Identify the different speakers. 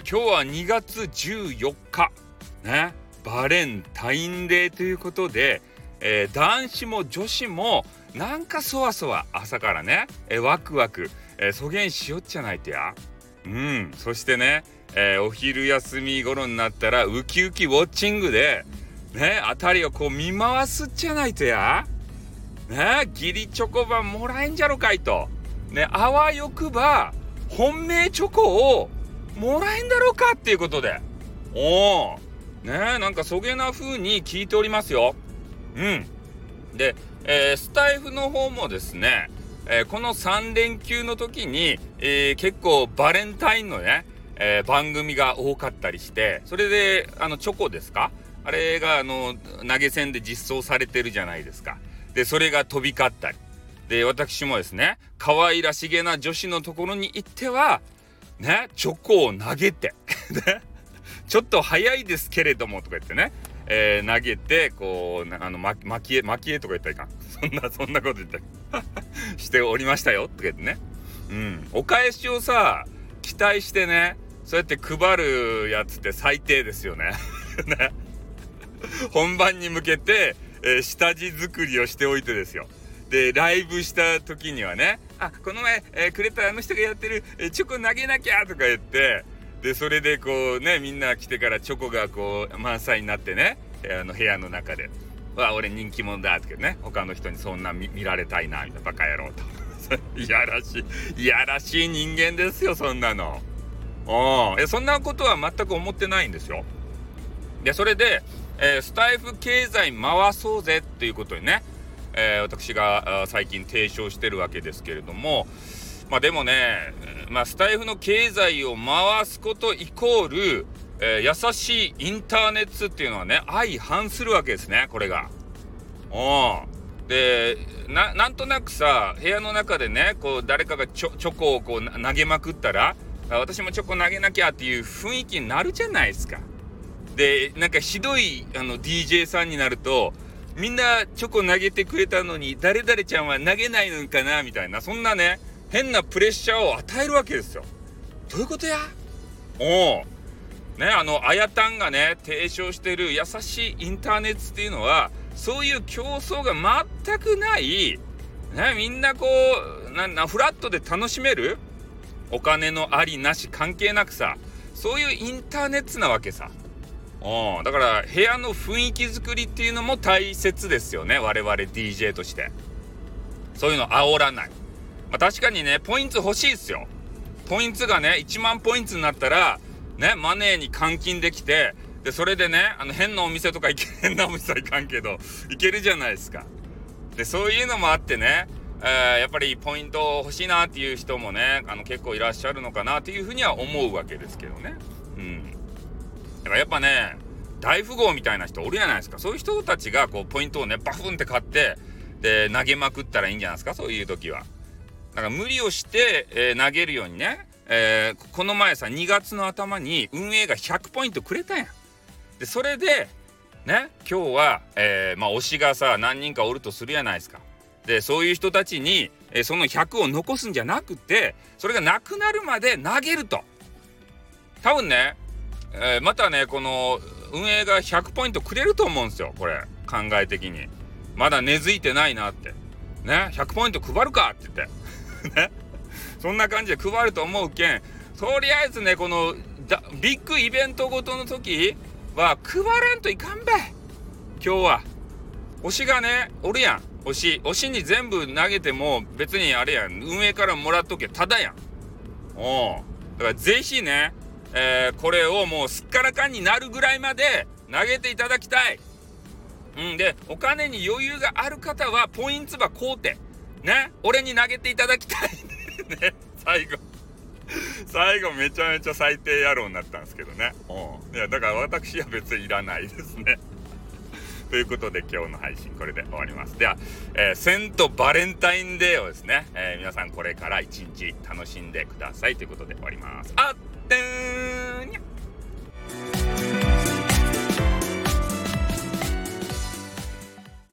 Speaker 1: 今日は2月14日。ね。バレンタインデーということで、えー、男子も女子もなんかそわそわ朝からね、えー、ワクワク、えー、そげんしよっちゃないとや。うん。そしてね、えー、お昼休み頃になったらウキウキウォッチングでね辺りをこう見回すっちゃないとや。ね義理チョコバもらえんじゃろかいと。ねあわよくば本命チョコをもらえんだろうかっていうことで。おおねなんかそげな風に聞いておりますよ。うん。で、えー、スタイフの方もですね、えー、この3連休の時に、えー、結構バレンタインのね、え番組が多かったりしてそれであのチョコですか？あれがあの投げ銭で実装されてるじゃないですか。でそれが飛び交ったり。で私もですね可愛らしげな女子のところに行ってはねチョコを投げて ちょっと早いですけれどもとか言ってね、えー、投げてこうあのまき絵巻き絵とか言ったらいかん。そんなそんなこと言って しておりましたよとか言ってね。うん。お返しをさ期待してねそうやって配るやつって最低ですよね。ね。本番に向けて、えー、下地作りをしておいてですよ。でライブした時にはね「あこの前、えー、くれたあの人がやってる、えー、チョコ投げなきゃ」とか言ってでそれでこうねみんな来てからチョコがこう満載になってねあの部屋の中で「わ俺人気者だ」とかね他の人にそんな見られたいなみたいなバカ野郎と。いやらしい。いやらしい人間ですよそんなの。うん。えそんなことは全く思ってないんですよ。でそれで、えー、スタイフ経済回そうぜっていうことにね、えー、私が最近提唱してるわけですけれどもまあでもね、まあ、スタイフの経済を回すことイコール、えー、優しいインターネットっていうのはね相反するわけですねこれが。うんでなんとなくさ部屋の中でねこう誰かがチョチョコをこう投げまくったら私もチョコ投げなきゃっていう雰囲気になるじゃないですか。でなんかひどいあの DJ さんになるとみんなチョコ投げてくれたのに誰々ちゃんは投げないのかなみたいなそんなね変なプレッシャーを与えるわけですよ。どういうことや？おお。ね、あの、あやたんがね、提唱してる優しいインターネットっていうのは、そういう競争が全くない、ね、みんなこう、な、な、フラットで楽しめるお金のありなし関係なくさ、そういうインターネットなわけさ。おだから部屋の雰囲気作りっていうのも大切ですよね我々 DJ としてそういうの煽らないまあ、確かにね、ポイント欲しいっすよ。ポイントがね、1万ポイントになったら、ね、マネーに換金できて、で、それでね、あの、変なお店とか行け、変なお店はいかんけど、行けるじゃないですか。で、そういうのもあってね、えー、やっぱりポイント欲しいなっていう人もね、あの、結構いらっしゃるのかなっていうふうには思うわけですけどね。うん。だからやっぱね、大富豪みたいな人おるじゃないですか。そういう人たちが、こう、ポイントをね、バフンって買って、で、投げまくったらいいんじゃないですか、そういう時は。だから無理をして、えー、投げるようにね、えー、この前さ2月の頭に運営が100ポイントくれたやん。でそれでね今日は、えー、まあ推しがさ何人かおるとするやないですか。でそういう人たちに、え、その100を残すんじゃなくてそれがなくなるまで投げると。多分ね、えー、またねこの運営が100ポイントくれると思うんですよこれ。考え的に。まだ根付いてないなって。ね100ポイント配るかって言って。ね。そんな感じで配ると思うけんとりあえずねこのビッグイベントごとの時は配らんといかんべ。今日は。推しがねおるやん。推し。推しに全部投げても別にあれやん。運営からもらっとけ。ただやん。おだからぜひね、えー、これをもうすっからかんになるぐらいまで投げていただきたいうんでお金に余裕がある方はポインツば買うてね、俺に投げていただきたい ね、最後。最後めちゃめちゃ最低野郎になったんですけどね。うん。いや、だから私は別にいらないですね。ということで今日の配信これで終わります。では、えー、セントバレンタインデーをですね、えー、皆さんこれから一日楽しんでくださいということで終わります。あってーにゃ